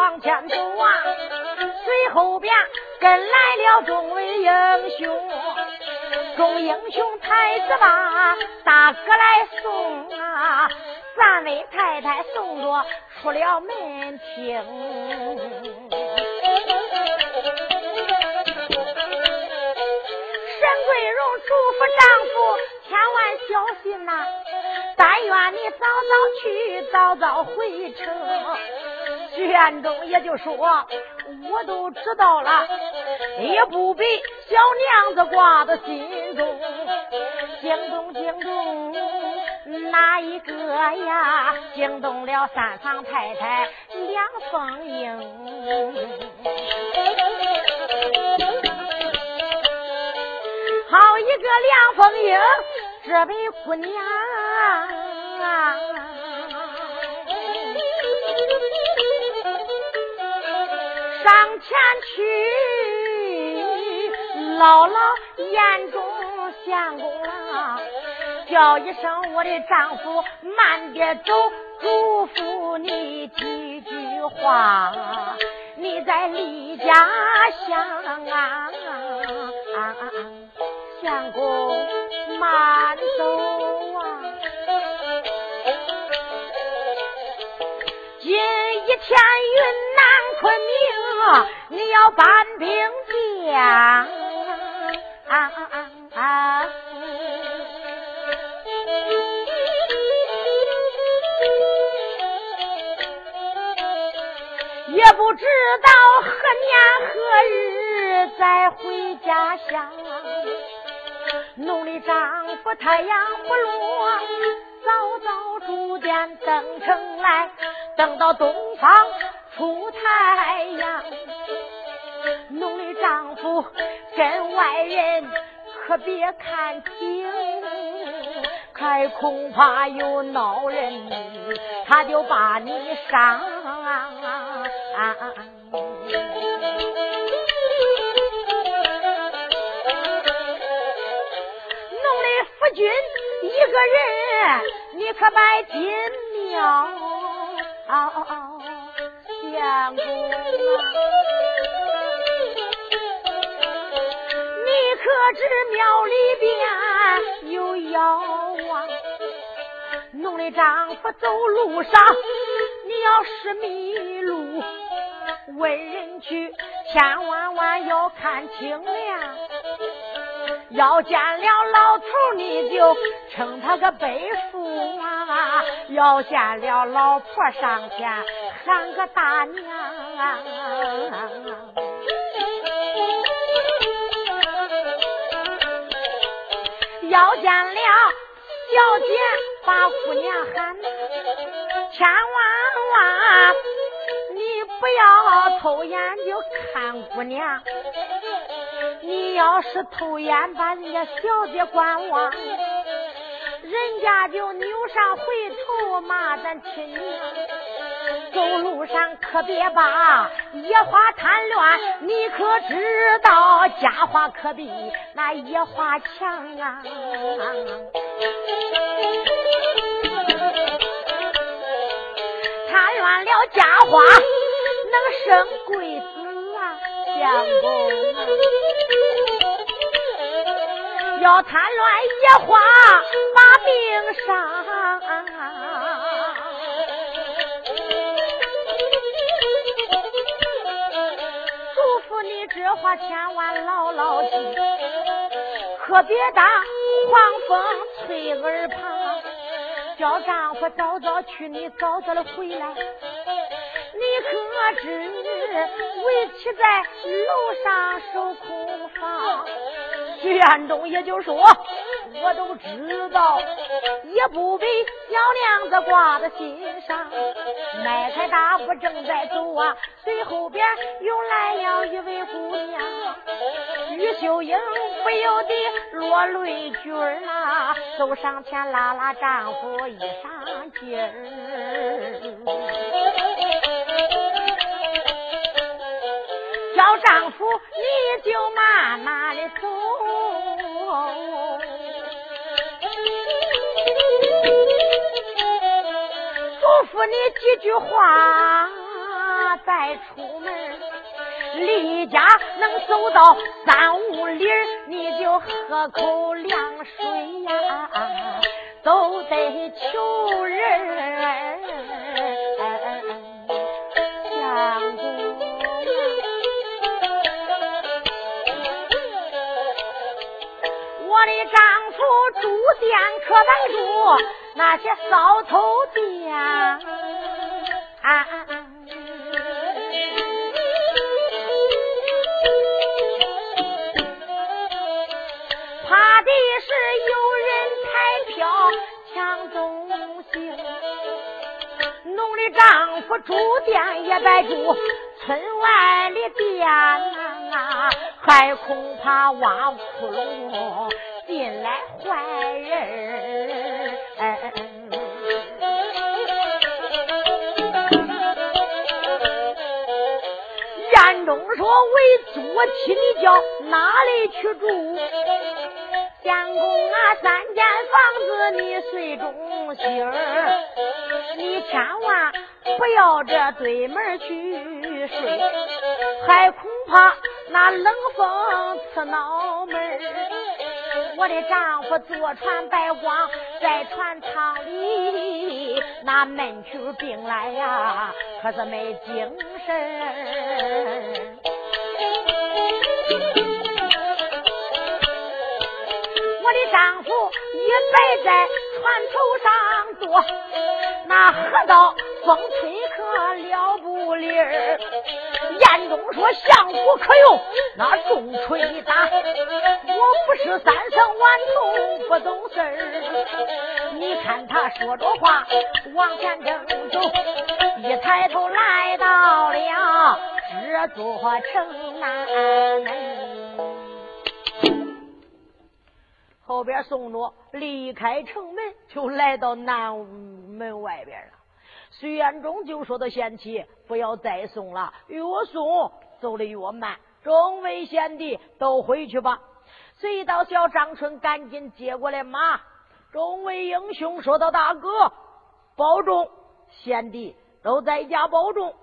往前走啊，随后边跟来了众位英雄。众英雄太子把大哥来送啊，三位太太送着出了门厅。沈桂荣嘱咐丈夫千万小心呐，但愿你早早去，早早回城。徐彦忠也就说，我都知道了，也不必小娘子挂在心中。惊动惊动哪一个呀？惊动了三房太太梁凤英。好一个梁凤英，这位姑娘啊！上前去，姥姥眼中相公啊，叫一声我的丈夫慢点走，嘱咐你几句话，你在离家乡啊，相公慢走啊，今一天云南。昆明，你要搬兵将，也不知道何年何日再回家乡。农历丈夫太阳不落，早早住店登城来，等到东方。出太阳，农历丈夫跟外人可别看清，还恐怕有恼人，他就把你伤。农历夫君一个人，你可别进庙。相公，你可知庙里边有妖啊？弄得丈夫走路上，你要是迷路，问人去，千万万要看清了。要见了老头，你就称他个背父啊；要见了老婆，上前当个大娘啊。要见了小姐，把姑娘喊，千万万你不要偷眼就看姑娘。你要是偷眼把人家小姐观望，人家就扭上回头骂咱亲娘。走路上可别把野花贪乱，你可知道家花可比那野花强啊！贪乱了家花，能生贵子啊，相公。要贪乱野花把命伤，这话千万牢牢记，可别当狂风吹耳旁。叫丈夫早早去，你早早的回来。你可知为妻在楼上守空房？徐彦中也就说，我都知道，也不必小娘子挂在心上。迈开大步正在走啊，随后边又来了一位姑娘。于秀英不由得落泪句儿啊，走上前拉拉丈夫衣裳襟儿，叫丈夫你就慢慢的走。咐你几句话，再出门，离家能走到三五里，你就喝口凉水呀，都得求人。我的丈夫住店可白住那些骚头啊，怕的是有人抬票抢东西。侬的丈夫住店也白住村外的店呐，还恐怕挖窟窿。进来坏人，说为做妻，你叫哪里去住？相公啊，三间房子你睡中心儿，你千万不要这对门去睡，还恐怕那冷风刺脑门。我的丈夫坐船白光，在船舱里那闷出病来呀，可是没精神。我的丈夫也摆在船头上坐，那河道风吹可了不离儿。燕中说：“相府可用那重锤打，我不是三生顽童不懂事儿。你看他说着话，往前正走，一抬头来到了这座城南门，后边送着离开城门，就来到南门外边了。”徐彦中就说：“的贤妻，不要再送了，越送走的越慢。众位贤弟都回去吧。”随到小张春赶紧接过来马。众位英雄说道：“大哥，保重，贤弟都在家保重。”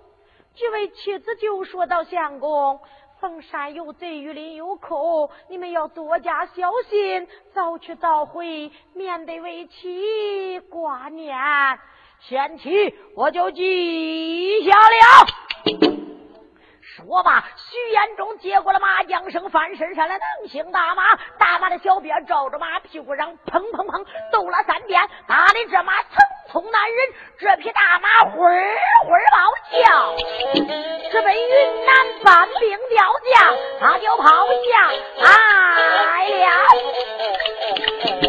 几位妻子就说到：“相公，逢山有贼，雨林有寇，你们要多加小心，早去早回，免得为妻挂念。”贤妻，我就记下了。说罢，徐延忠接过了马缰绳，翻身上来，能行大马，大马的小鞭照着马屁股上，砰砰砰，抖了三鞭，打的这马层匆难忍，这匹大马会儿会儿冒叫，这奔云南搬兵调将，他就跑下来了。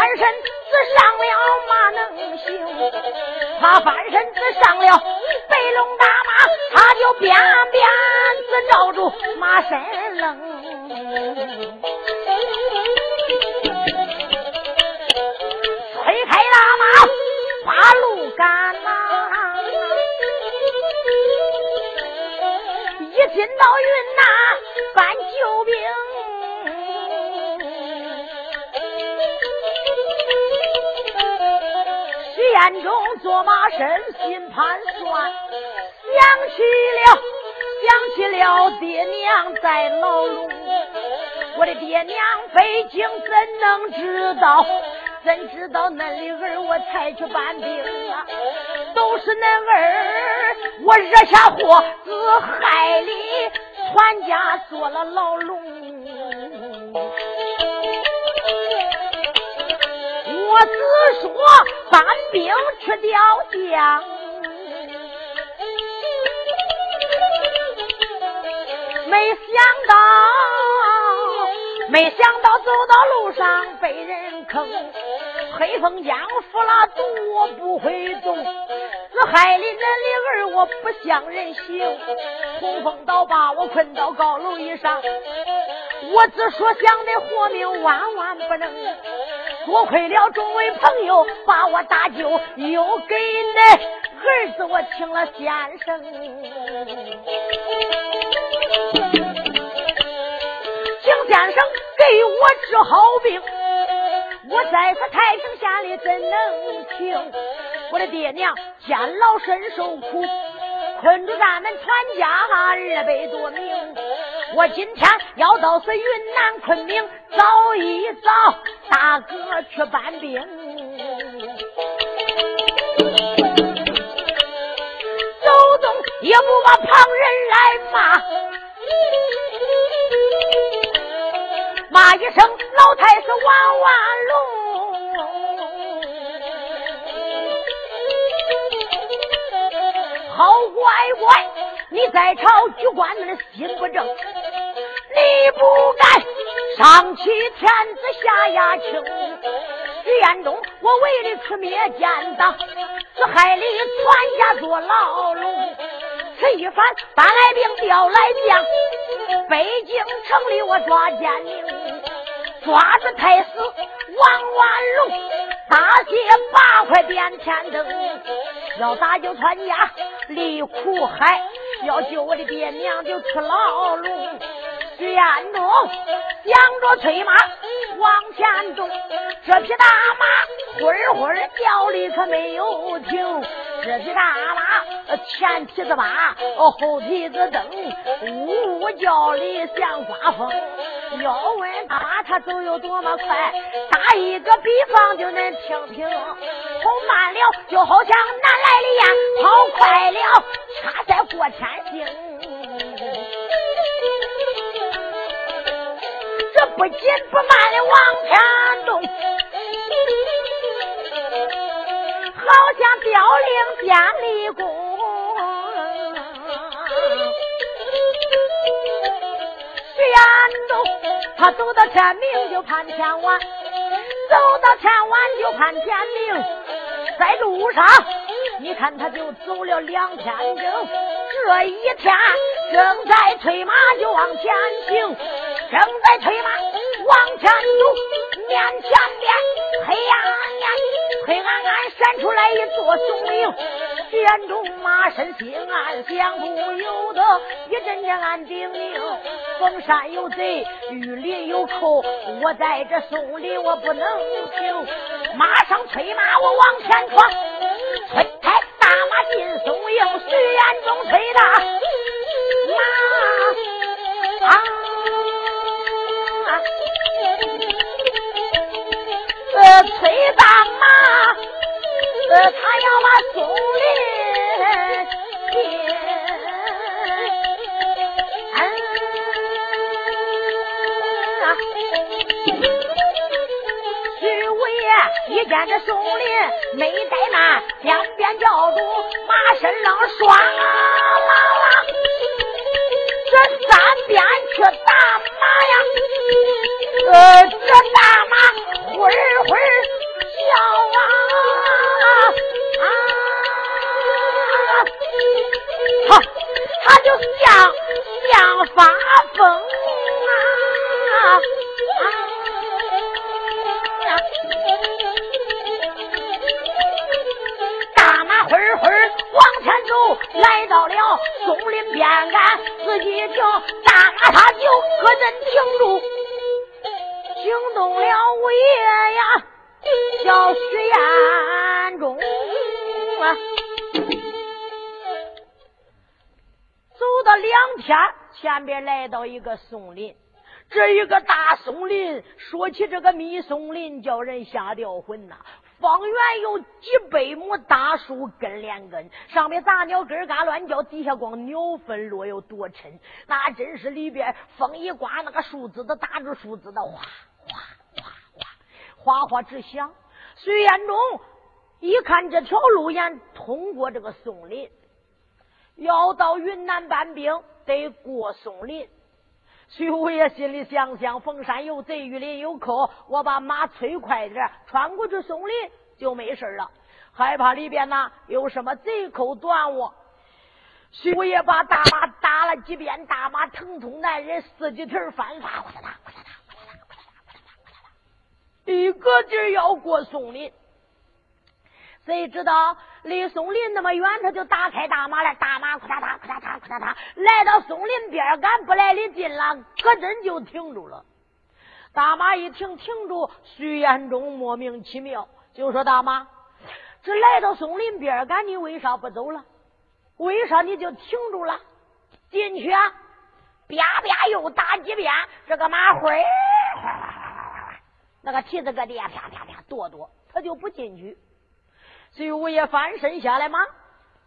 翻身子上了马能行，他翻身子上了白龙大马，他就鞭鞭子照住马身冷，推开大马把路赶呐，一进到云南搬救兵。眼中做马身心盘算，想起了想起了爹娘在牢笼，我的爹娘北京怎能知道？怎知道恁的儿我才去搬兵啊？都是恁儿我惹下祸，自害里全家坐了牢笼。我只说搬兵去吊将，没想到，没想到走到路上被人坑。黑风江服了毒，我不会动。自害里人的儿，我不像人形。洪峰岛把我困到高楼以上，我只说想的活命万万不能。多亏了众位朋友把我搭救，又给恁儿子我请了先生。请先生给我治好病。我在这太平县里怎能停？我的爹娘监牢身受苦，困住咱们全家二百多名。我今天要到是云南昆明找一找大哥去搬兵，走动也不把旁人来骂，骂一声老太师万龙。好乖乖，你在朝举官们的心不正，你不该上欺天子下压清。徐彦中，我为了出灭奸党，这害你全家坐牢笼。此一番搬来兵调来将，北京城里我抓奸佞，抓着太师王万龙，大卸八块点天灯，要打救全家。离苦海，要救我的爹娘就出牢笼。徐彦中想着催马往前走，这匹大马会儿会儿叫的可没有停。这匹大马前蹄子马，后蹄子蹬，呜呜叫的像刮风。要问他他走有多么快，打一个比方就能听听。跑慢了就好像南来的雁，跑快了恰在过天星。这不紧不慢的往前动，好像凋零建立功。沿路，他走到天明就盼天晚，走到天晚就盼天明。在路上，你看他就走了两天整，这一天正在催马就往前行，正在催马往前走，面前边黑暗暗，黑暗暗闪出来一座松岭。眼中马身心暗想，不由得一阵阵暗叮咛：风山有贼，雨林有寇，我在这松林我不能停。马上催马，我往前闯，催开大马进松营，徐眼中催的马啊，催大马，呃，他要把松林。一见这松林没怠慢，两边叫住马身上双啊啦啦，这三边去打马呀，呃，这大他就像像发疯啊。往前走，来到了松林边岸，仔细听，大马他就搁阵停住，惊动了五爷呀，叫徐彦中。两天，前边来到一个松林。这一个大松林，说起这个密松林，叫人吓掉魂呐！方圆有几百亩大树根连根，上面杂鸟咯嘎乱叫，底下光鸟粪落有多沉，那真是里边风一刮，那个树枝子打着树枝的哗哗哗哗哗哗直响。徐彦中一看这条路沿通过这个松林，要到云南搬兵，得过松林。徐五爷心里想想：逢山有贼，遇林有寇。我把马催快点，穿过去松林就没事了。害怕里边呢有什么贼寇断我。徐五爷把大马打了几遍，大马疼痛难忍，四季蹄翻发，一个劲儿要过松林。谁知道离松林那么远，他就打开大马来，大马库嚓嚓库嚓嚓库嚓嚓，来到松林边赶不来的近了，可真就停住了。大马一停，停住，徐延忠莫名其妙，就说：“大马，这来到松林边赶，你为啥不走了？为啥你就停住了？进去啊！啪啪又打几遍，这个马灰，那个蹄子搁地下啪啪啪跺跺，他就不进去。”徐五爷翻身下来嘛，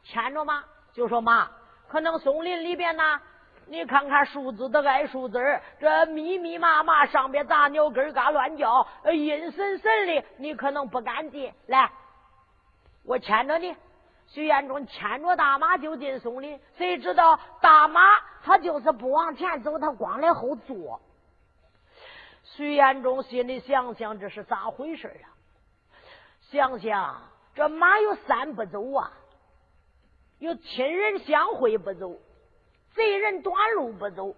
牵着马就说：“妈，可能松林里边呢，你看看树枝都挨树枝这密密麻麻，上边杂鸟咯嘎乱叫，阴森森的，你可能不敢进来。我牵着你。”徐彦忠牵着大马就进松林，谁知道大马他就是不往前走，他光来后坐。徐彦忠心里想想，这是咋回事啊？想想。这马有三不走啊，有亲人相会不走，贼人短路不走，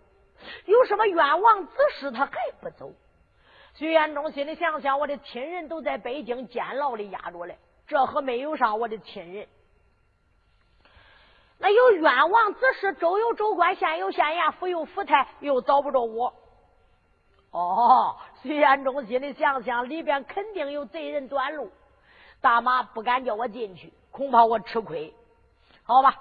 有什么冤枉之事他还不走。徐延忠心里想想，我的亲人都在北京监牢里压着嘞，这可没有上我的亲人。那有冤枉之事，州有州官，县有县衙，府有府台，又找不着我。哦，徐延忠心里想想，里边肯定有贼人短路。大马不敢叫我进去，恐怕我吃亏。好吧，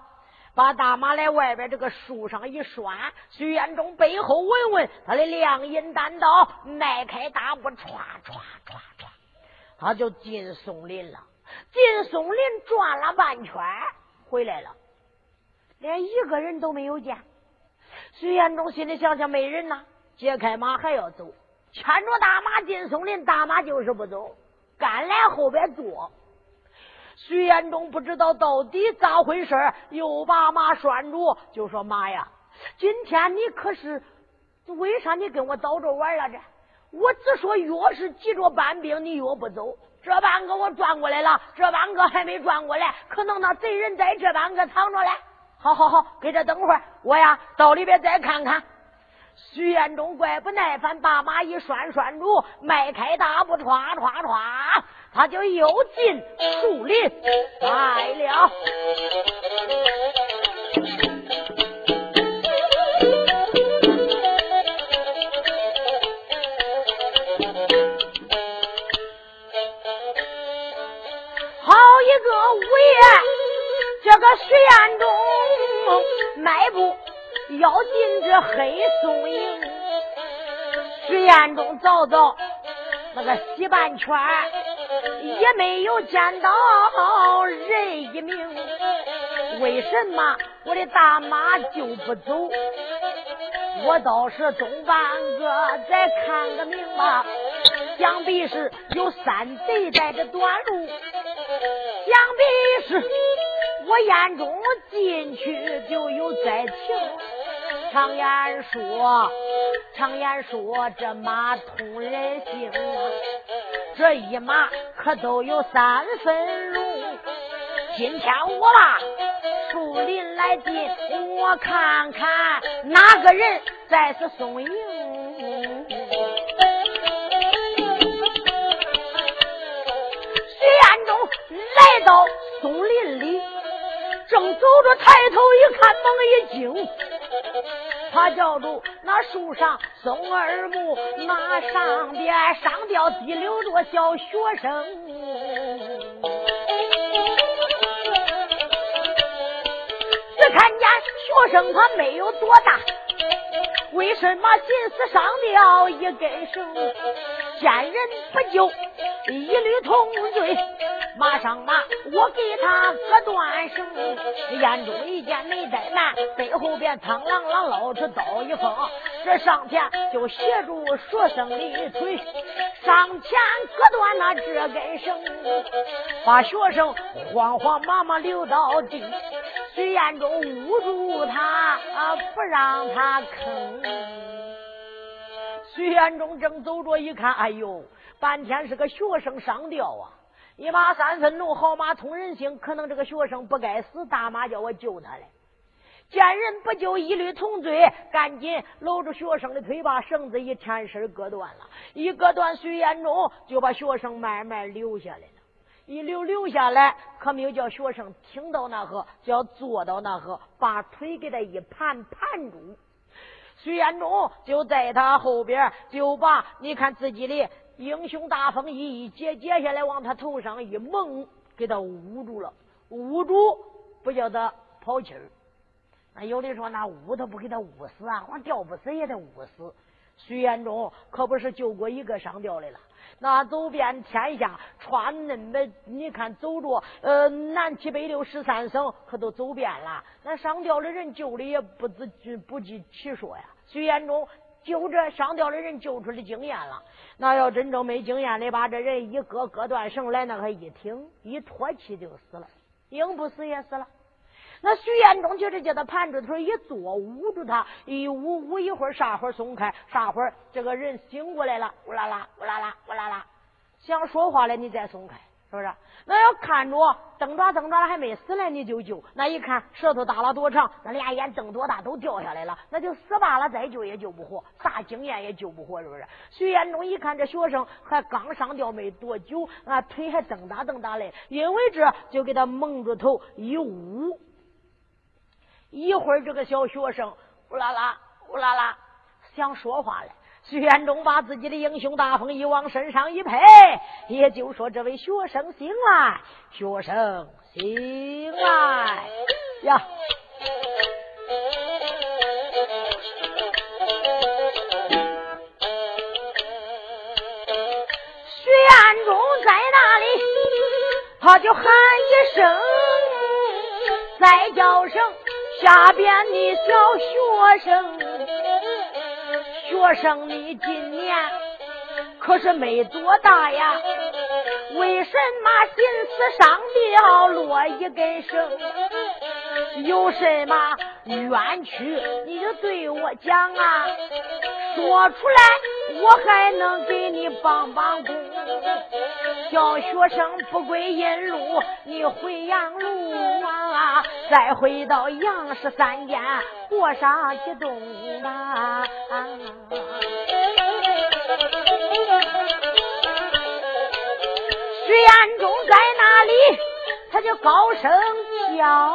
把大马来外边这个树上一拴，徐彦忠背后闻闻他的亮银单刀，迈开大步，歘歘歘歘，他就进松林了。进松林转了半圈，回来了，连一个人都没有见。徐彦忠心里想想，没人呐，解开马还要走，牵着大马进松林，大马就是不走。赶来后边坐，徐延忠不知道到底咋回事又把马拴住，就说：“妈呀，今天你可是为啥你跟我倒着玩了？这我只说越是急着搬兵，你越不走。这半个我转过来了，这半个还没转过来，可能那贼人在这半个藏着嘞。好好好，给这等会儿，我呀到里边再看看。”徐彦忠怪不耐烦，把马一拴拴住，迈开大步，唰唰唰，他就又进树林来了。好一个午夜，这个徐彦忠迈步。要进这黑松营，徐彦中找找那个西半圈，也没有见到人一名。为什么我的大马就不走？我倒是东半个再看个明吧，想必是有山贼在这短路，想必是我眼中进去就有灾情。常言说，常言说，这马通人性，这一马可都有三分路。今天我把树林来进，我看看哪个人在此松营。徐彦中来到松林里，正走着，抬头一看，猛一惊。他叫住那树上松耳木，那上边上吊滴溜着小学生。只看见学生他没有多大，为什么心思上吊一根绳？见人不救，一律同罪。马上马，我给他割断绳。眼中一见没怠慢，背后边苍啷啷捞出刀一锋。这上前就协助学生的腿，上前割断那这根绳，把学生慌慌忙忙留到地。徐彦中捂住他，不让他吭。徐彦中正走着，一看，哎呦，半天是个学生上吊啊！一马三分怒，好马通人性，可能这个学生不该死，大妈叫我救他来。见人不救，一律同罪，赶紧搂住学生的腿，把绳子一牵身割断了。一割断，徐彦中就把学生慢慢留下来了。一留留下来，可没有叫学生听到那呵，叫坐到那呵，把腿给他一盘盘住。徐彦中就在他后边，就把你看自己的英雄大风衣一解解下来，往他头上一蒙，给他捂住了。捂住不叫他跑气儿。那有的说那捂他不给他捂死啊，光吊不死也得捂死。徐彦中可不是救过一个上吊的了。那走遍天下，穿那么你看走着，呃，南七北六十三省，可都走遍了。那上吊的人救的也不自不计其数呀。徐彦中就这上吊的人救出的经验了。那要真正没经验的，把这人一割割断绳来，那个一挺一脱气就死了，硬不死也死了。那徐彦中就是叫他盘着腿一坐，捂住他，一捂捂一会儿，啥会儿松开，啥会儿这个人醒过来了，呜啦啦，呜啦啦，呜啦啦，想说话了，你再松开，是不是？那要看着蹬爪蹬爪了还没死呢，你就救。那一看舌头大了多长，那俩眼瞪多大都掉下来了，那就死罢了，再救也救不活，啥经验也救不活，是不是？徐彦中一看这学生还刚上吊没多久，啊，腿还蹬哒蹬哒嘞，因为这就给他蒙住头一捂。一会儿，这个小学生呼啦啦、呼啦啦想说话了。徐彦中把自己的英雄大风衣往身上一披，也就说：“这位学生醒来，学生醒来呀！”徐彦中在那里，他就喊一声，再叫声。下边的小学生，学生你今年可是没多大呀？为什么心思上吊落一根绳？有什么冤屈你就对我讲啊！说出来，我还能给你帮帮工。叫学生不归阴路，你回阳路啊！再回到杨氏三间，过上几冬啊！徐彦中在那里，他就高声叫。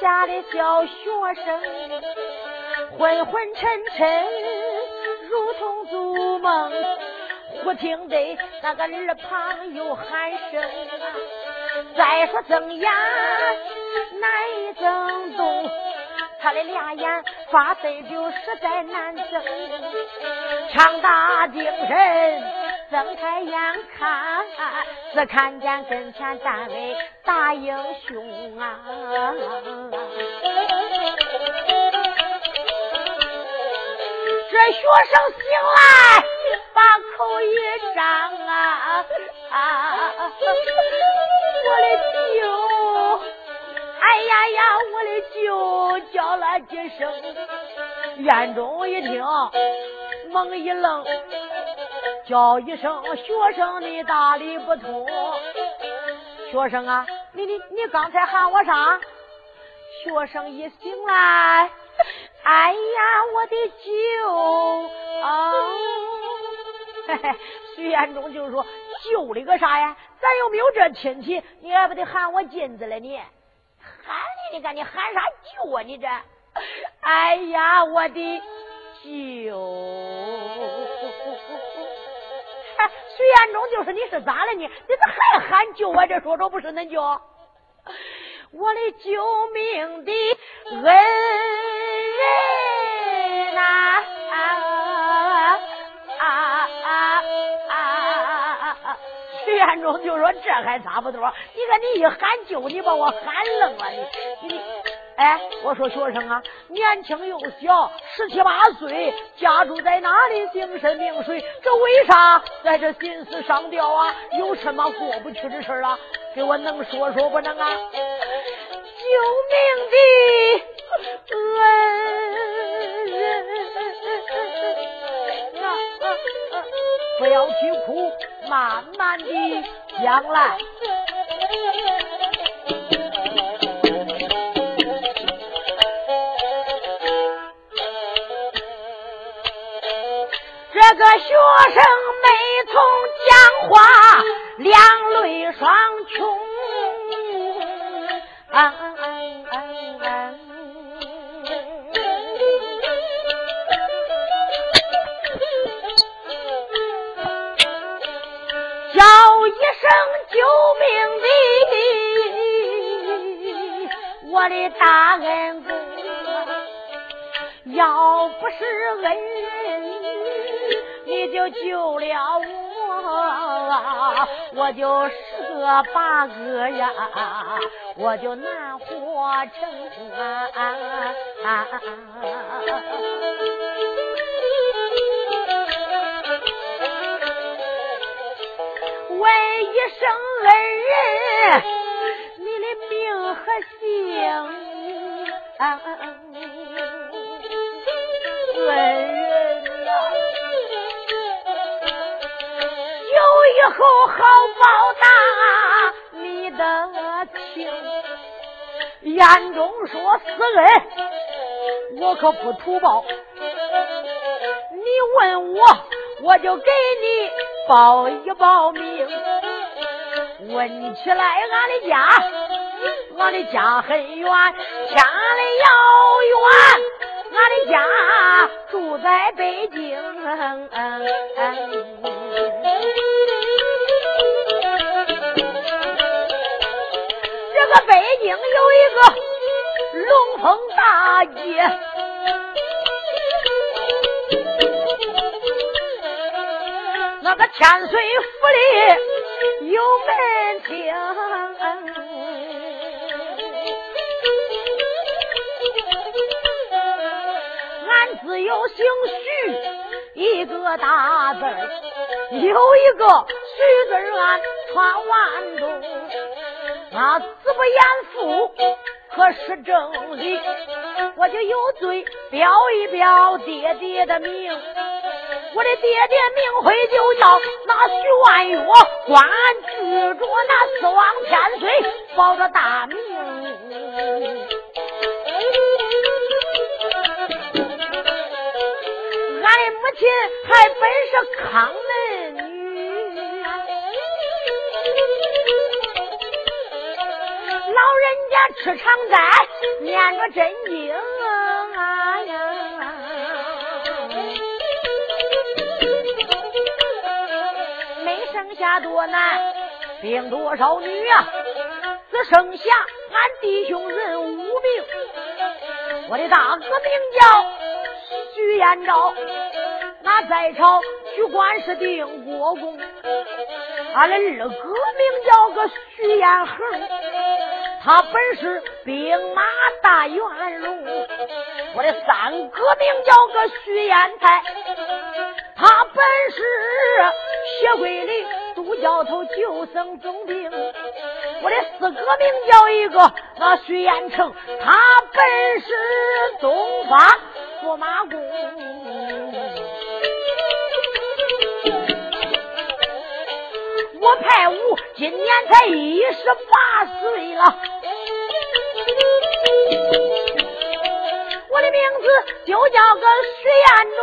下的小学生昏昏沉沉，如同做梦，忽听得那个耳旁有喊声！再说睁眼难以睁动，他的俩眼发呆就实在难睁，强打精神。睁开眼看，只看见跟前站位大英雄啊！这学生醒来，把口一张啊啊！我的舅，哎呀呀，我的舅叫了几声，眼中一听，猛一愣。叫一声学生，你大理不通。学生啊，你你你刚才喊我啥？学生一醒来，哎呀，我的舅啊！嘿嘿，徐彦中就说：“舅的个啥呀？咱又没有这亲戚，你还不得喊我金子了？你喊你，你看你喊啥舅啊？你这，哎呀，我的舅！”徐延忠就说你是咋了呢？你咋还喊救我？这说着不是恁救，我的救命的恩人呐！啊！”啊徐延忠就说：“这还差不多。你看你一喊救，你把我喊愣了，你你。”哎，我说学生啊，年轻又小，十七八岁，家住在哪里？姓甚名谁？这为啥在这心思上吊啊？有什么过不去的事啊？给我能说说不能啊？救命的恩人！不要去哭，慢慢的讲来。个学生没从讲话，两泪双穷。叫一声救命的，我的大恩公，要不是恩。就救了我，我就十个八哥呀，我就难活成啊！问一声恩人，你的名和姓？恩后好报答你的情，眼中说私恩，我可不图报。你问我，我就给你报一报名。问起来，俺的家，俺的家很远，千里遥远，俺的家住在北京。北京有一个龙凤大街，那个天水府里有门厅，俺自有姓徐一个大字有一个徐字俺传万东。那子不言父，可是正理，我就有罪表一表爹爹的名。我的爹爹名讳就叫那徐万月，官居着那四王千岁，保着大名。俺的母亲还本是康门。老人家吃长斋，念着真经啊呀！没生下多男，病多少女啊？只剩下俺弟兄人五名。我的大哥名叫徐延昭，那在朝许官是定国公。俺的二哥名叫个徐延恒。他本是兵马大元龙，我的三哥名叫个徐延才，他本是协会里督教头救生总兵，我的四哥名叫一个那徐延成，他本是东方驸马公，我派武今年才一十八岁了。我的名字就叫个徐彦忠，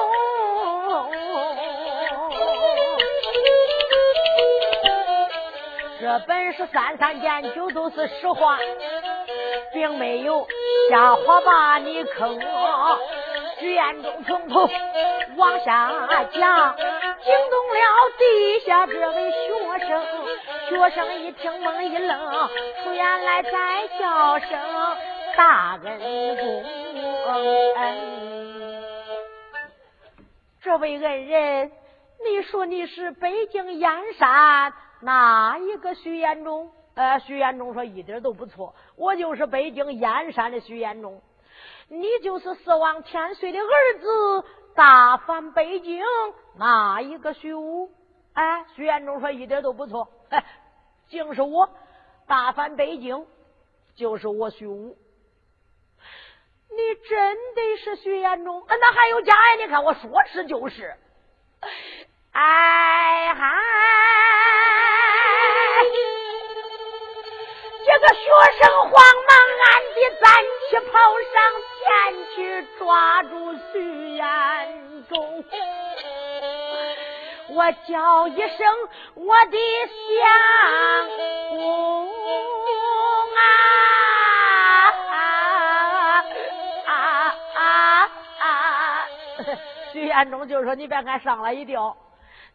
这本是三三见九都是实话，并没有瞎话把你坑。徐彦忠从头往下讲，惊动了地下这位学生。学生一听懵一愣，出言来再叫声大恩公。这位恩人，你说你是北京燕山哪一个徐延忠？呃，徐延忠说一点都不错，我就是北京燕山的徐延忠。你就是四王千岁的儿子，大返北京哪一个徐武？哎，徐延忠说一点都不错，哎，竟是我大返北京，就是我徐武。你真的是徐延忠？那还有假呀？你看我说是就是。哎嗨！这个学生慌忙暗地站起跑上前去抓住徐延忠，我叫一声我的相公啊徐延忠就说：“你别看上了一吊，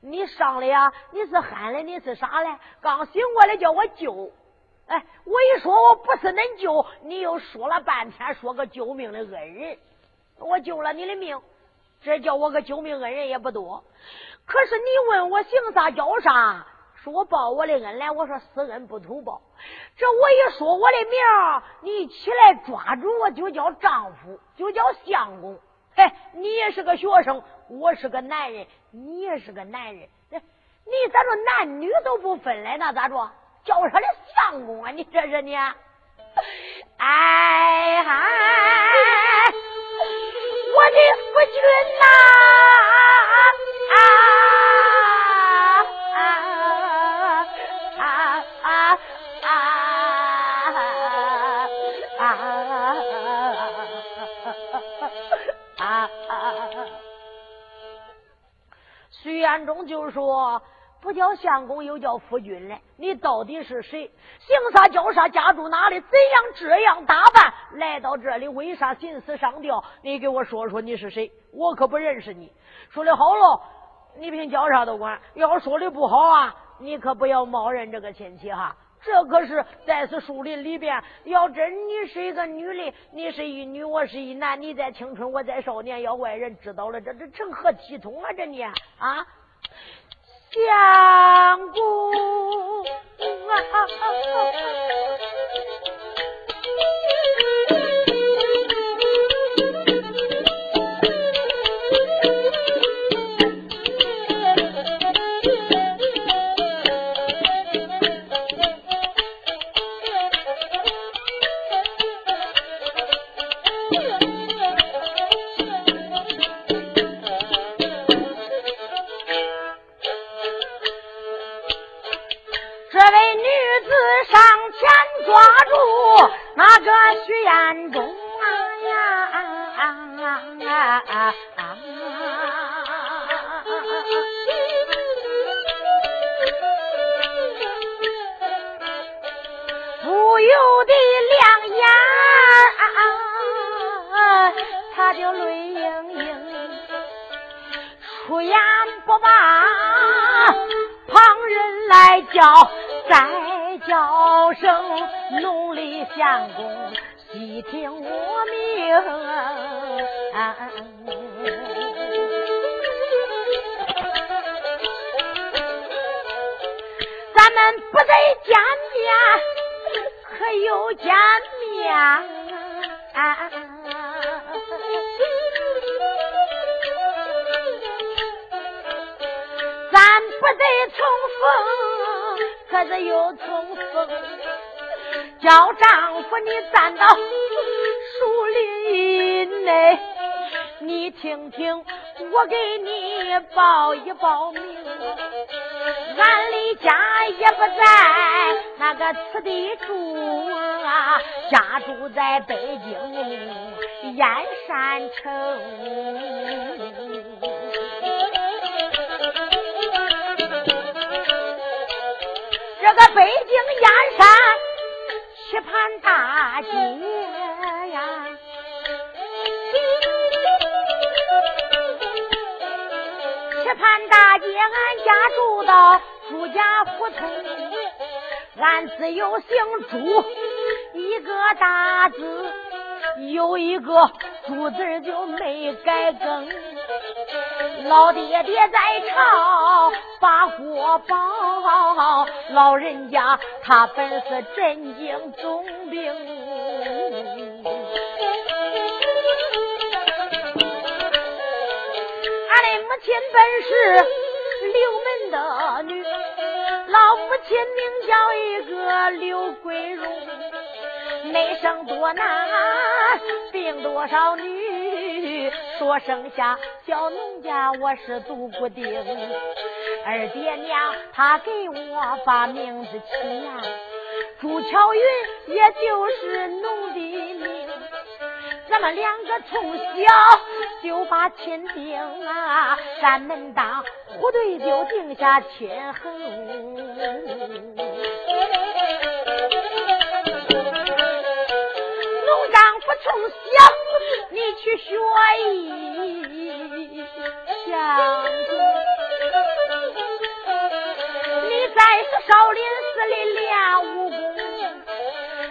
你上来呀，你是憨的，你是傻的？刚醒过来叫我救。”哎，我一说我不是恁救，你又说了半天说个救命的恩人，我救了你的命，这叫我个救命恩人也不多。可是你问我行啥叫啥，说我报我的恩来，我说死恩不图报。这我一说我的名，你起来抓住我就叫丈夫，就叫相公。哎，你也是个学生，我是个男人，你也是个男人，你咋着男女都不分来那咋着？叫他的相公啊！你这是你，哎嗨，我的夫君呐！啊啊山中就说。不叫相公，又叫夫君嘞！你到底是谁？姓啥叫啥？家住哪里？怎样这样打扮？来到这里，为啥心思上吊？你给我说说，你是谁？我可不认识你。说的好喽，你凭叫啥都管；要说的不好啊，你可不要冒认这个亲戚哈。这可是在此树林里边，要真你是一个女的，你是一女，我是一男，你在青春，我在少年，要外人知道了，这这成何体统啊？这你啊！相公啊！丈夫，你站到树林内，你听听我给你报一报名，俺的家也不在那个此地住啊，家住在北京燕山城。这个北京燕山棋盘大街呀。期盼大姐，俺家住到朱家胡同，俺自有姓朱，一个大字，有一个朱字就没改更。老爹爹在朝把国保，老人家他本是镇京总兵。俺的母亲本是刘门的女，老母亲名叫一个刘桂荣，内生多男，病多少女，说生下小农家我是独孤丁，二爹娘他给我把名字起呀，朱巧云，也就是奴的名。咱们两个从小就把亲定啊，山门当虎队就定下亲衡。农丈夫从小你去学艺，相你在是少林寺里练武功。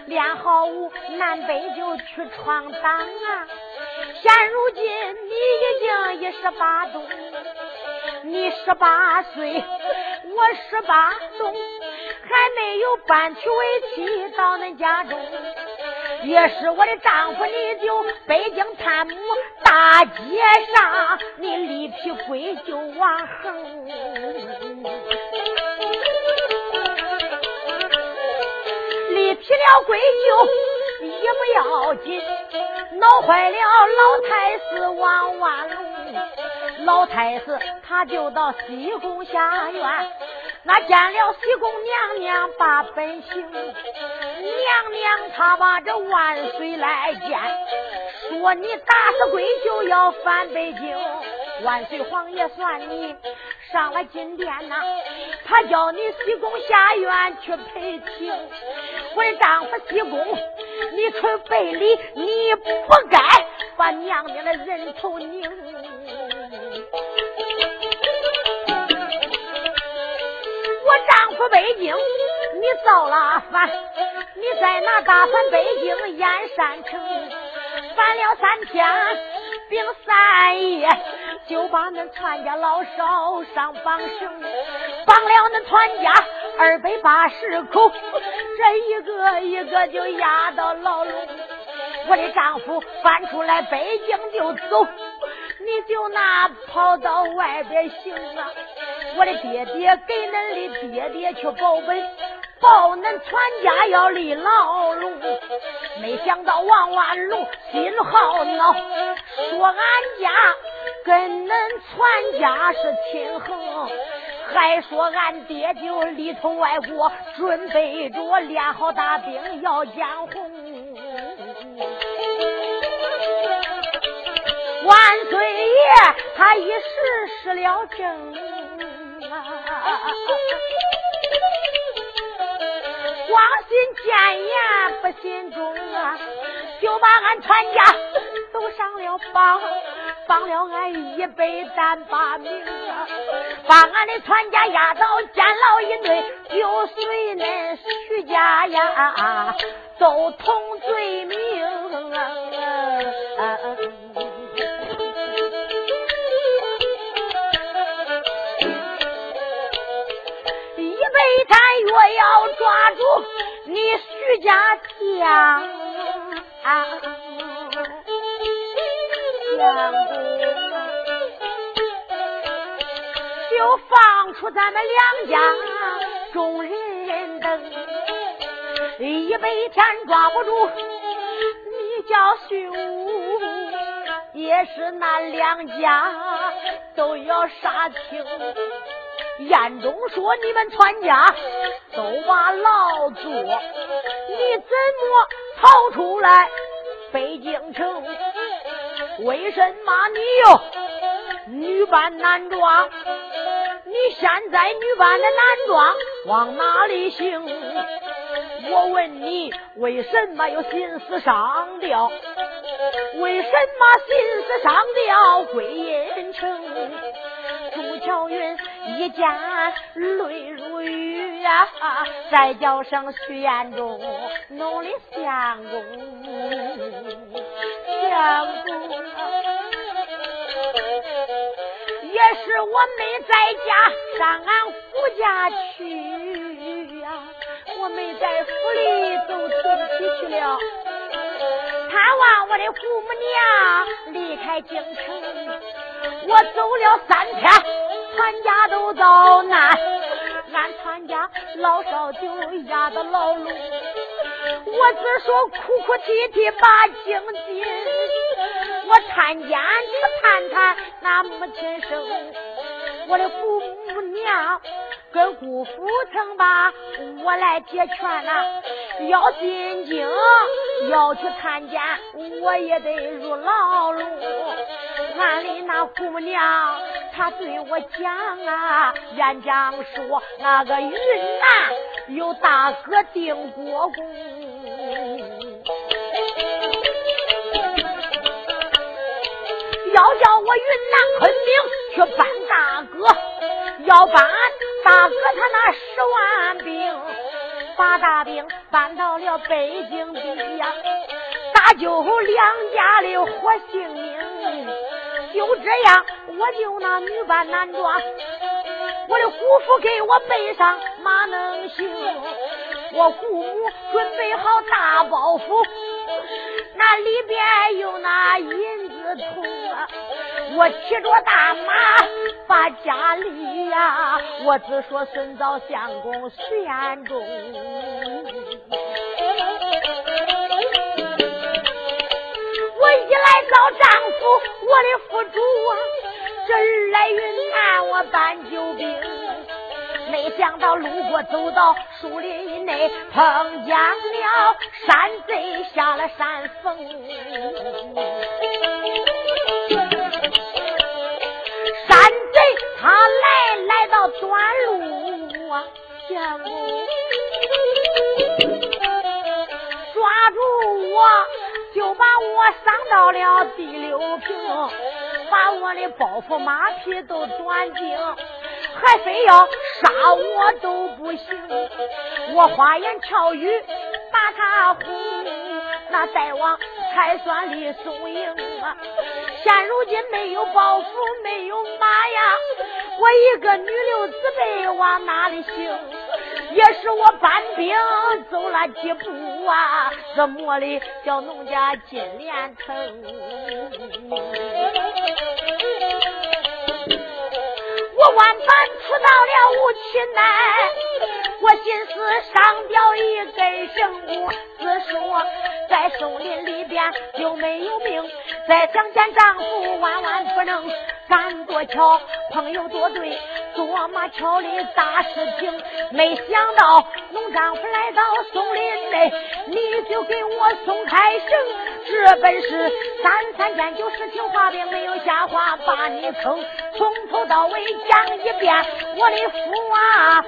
练好武，南北就去闯荡啊！现如今你已经一十八冬，你十八岁，我十八冬，还没有搬娶为妻到恁家中。也是我的丈夫，你就北京探母，大街上你立匹归就往横。劈了归就也不要紧，闹坏了老太师王万龙。老太师他就到西宫下院，那见了西宫娘娘把本行，娘娘她把这万岁来见，说你打死归就要返北京，万岁皇爷算你。上了金殿呐，他叫你西宫下院去陪亲。我丈夫西宫，你出背礼，你不该把娘娘的人头拧。我丈夫北京，你造了反，你在那大反北京燕山城，反了三天，并三夜。就把恁全家老少上绑绳，绑了恁全家二百八十口，这一个一个就押到牢笼。我的丈夫搬出来北京就走，你就那跑到外边行啊！我的爹爹给恁的爹爹去保本，保恁全家要立牢笼。没想到王万龙心好恼，说俺家。跟恁全家是亲横，还说俺爹就里通外国准备着练好大兵要江红。万岁爷他一时失了正啊，光信谏言不信忠啊，就把俺全家都上了榜。放了俺一百单把名啊，把俺的全家押到监牢一内，就随恁徐家呀，都同罪名啊！一百单若要抓住你徐家将啊！就放出咱们两家众人等，一百天抓不住，你叫徐武，也是那两家都要杀清。眼中说你们全家都把牢坐，你怎么逃出来北京城？为什么你又女扮男装？你现在女扮的男装往哪里行？我问你，为什么有心思上吊？为什么心思上吊归阴城？朱巧云一见泪如雨呀，再叫声徐彦中，弄的相公，相公，也是我没在家上俺夫家去呀，我没在府里走亲戚去了。盼望我的父母娘离开京城，我走了三天，全家都遭难，俺全家老少就压到牢笼，我只说哭哭啼啼把经进，我探监去探探那母亲生，我的父母娘。跟姑父曾把我来解劝呐，要进京要去探监，我也得入牢笼。俺的那姑娘，她对我讲啊，院长说那个云南有大哥定国公，要叫我云南昆明去办大哥，要办。大哥他那十万兵，把大兵搬到了北京地呀，搭救两家的活性命。就这样，我就那女扮男装，我的姑父给我背上马能行，我姑母准备好大包袱，那里边有那银子铜啊。我骑着大马把家里呀，我只说孙早相公徐彦中。一来找丈夫，我的夫主啊，这儿来云南我搬救兵，没想到路过走到树林内，碰见了山贼下了山峰。山贼他来来到短路啊，相公抓住我，我上到了第六平，把我的包袱马匹都端净，还非要杀我都不行。我花言巧语把他哄，那大王才算李松营啊。现如今没有包袱，没有马呀，我一个女流子辈往哪里行？也是我搬兵走了几步啊，这磨的叫农家金莲疼。我万般出到了无期内，我心思上吊一根绳，自说在松林里边就没有命。再想见丈夫，万万不能。赶多巧，朋友多对，多么巧的大事情。没想到农丈夫来到松林内，你就给我松开绳。这本是三三件旧事情，话并没有瞎话，把你坑。从头到尾讲一遍，我的父啊。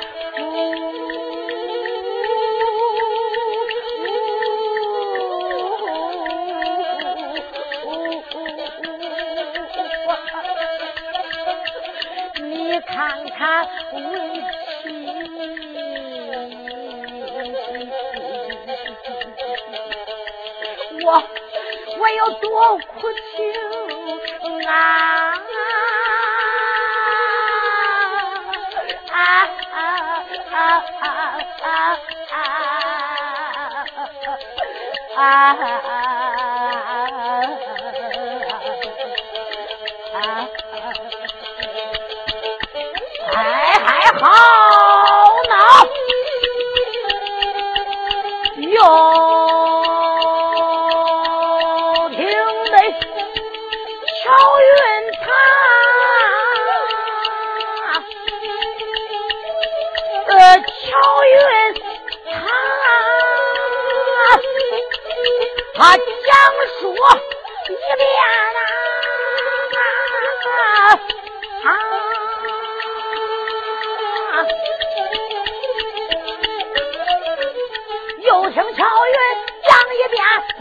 看看为妻，我我有多苦情啊啊啊啊啊啊啊！好。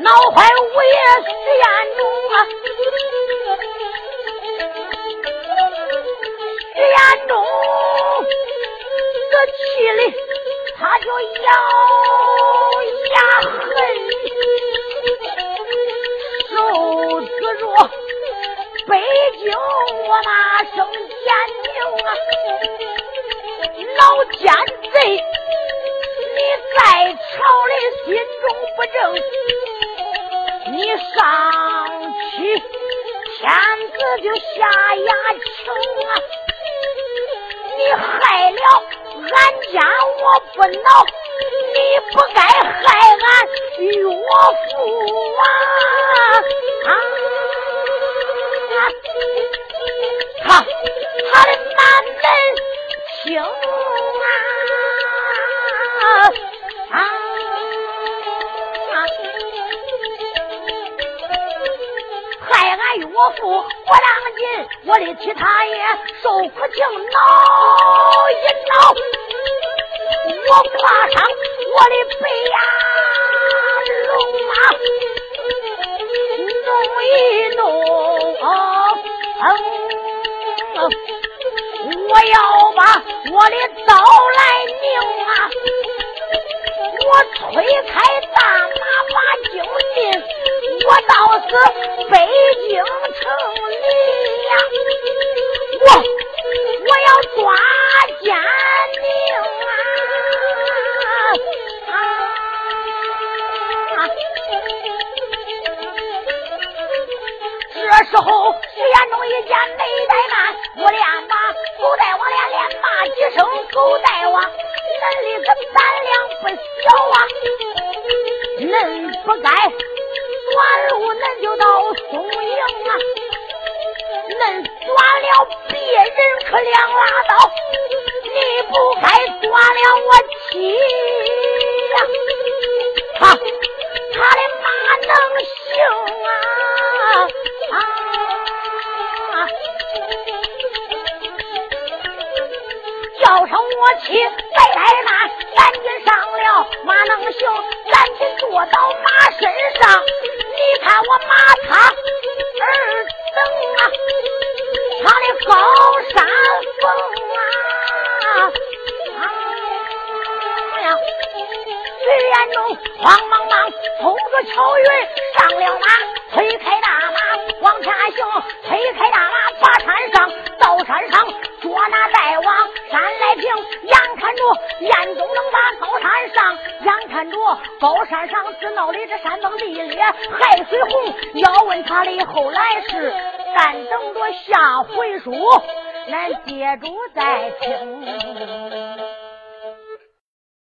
闹坏五爷徐彦中啊！延中这气的，他就要天子就下牙请啊！你害了俺家我不恼，你不该害俺岳父啊！他他的满门清啊！我父不让进，我的其他也受苦情恼一恼，我挂上我的白牙龙马，弄一弄，我要把我的刀来拧啊，我推开大马把惊进。我到是北京城里呀，我我要抓奸宁啊！这时候徐延忠一见没怠慢，我连骂狗带王连连骂几声，狗带王，恁的个胆量不小啊，